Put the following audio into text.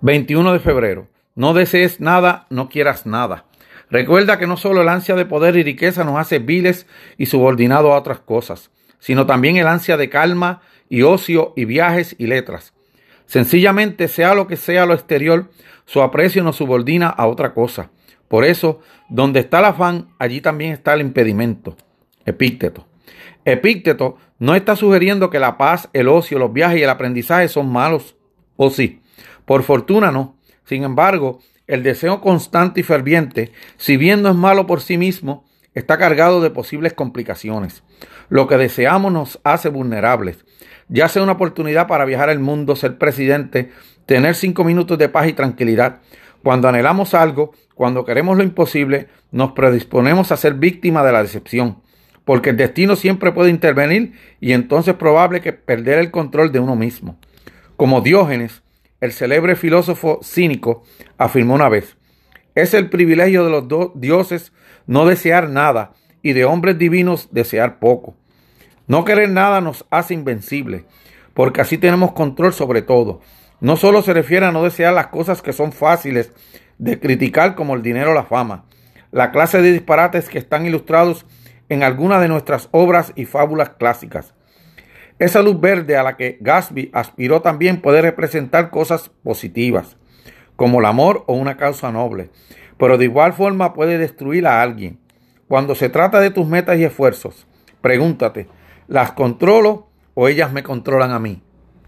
21 de febrero. No desees nada, no quieras nada. Recuerda que no solo el ansia de poder y riqueza nos hace viles y subordinados a otras cosas, sino también el ansia de calma y ocio y viajes y letras. Sencillamente, sea lo que sea lo exterior, su aprecio nos subordina a otra cosa. Por eso, donde está el afán, allí también está el impedimento. Epícteto. Epícteto no está sugiriendo que la paz, el ocio, los viajes y el aprendizaje son malos. ¿O sí? Por fortuna no. Sin embargo, el deseo constante y ferviente, si bien no es malo por sí mismo, está cargado de posibles complicaciones. Lo que deseamos nos hace vulnerables, ya sea una oportunidad para viajar al mundo, ser presidente, tener cinco minutos de paz y tranquilidad. Cuando anhelamos algo, cuando queremos lo imposible, nos predisponemos a ser víctima de la decepción, porque el destino siempre puede intervenir y entonces es probable que perder el control de uno mismo. Como Diógenes, el célebre filósofo cínico, afirmó una vez, es el privilegio de los dioses no desear nada y de hombres divinos desear poco. No querer nada nos hace invencibles, porque así tenemos control sobre todo. No solo se refiere a no desear las cosas que son fáciles de criticar como el dinero o la fama, la clase de disparates que están ilustrados en algunas de nuestras obras y fábulas clásicas. Esa luz verde a la que Gatsby aspiró también puede representar cosas positivas, como el amor o una causa noble, pero de igual forma puede destruir a alguien. Cuando se trata de tus metas y esfuerzos, pregúntate, ¿las controlo o ellas me controlan a mí?